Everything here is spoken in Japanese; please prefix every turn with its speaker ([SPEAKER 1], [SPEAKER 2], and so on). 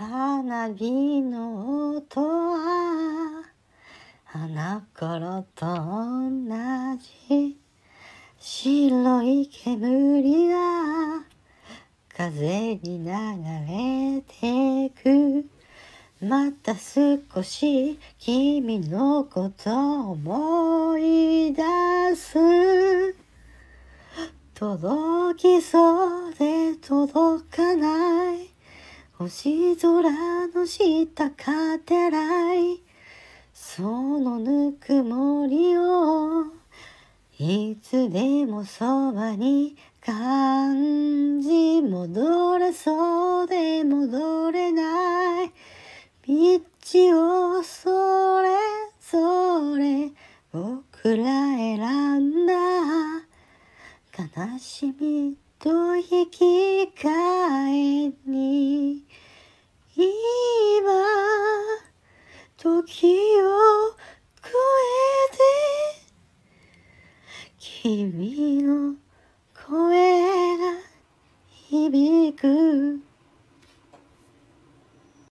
[SPEAKER 1] 花火の音はあの頃と同じ。白い煙が風に流れてく。また少し君のことを思い出す。届きそうで届かない星空の下かてらいそのぬくもりをいつでもそばに感じ戻れそうで戻れない。道をそれぞれ僕ら選んだ。悲しみと引き換えに今時を超えて君の声が響く。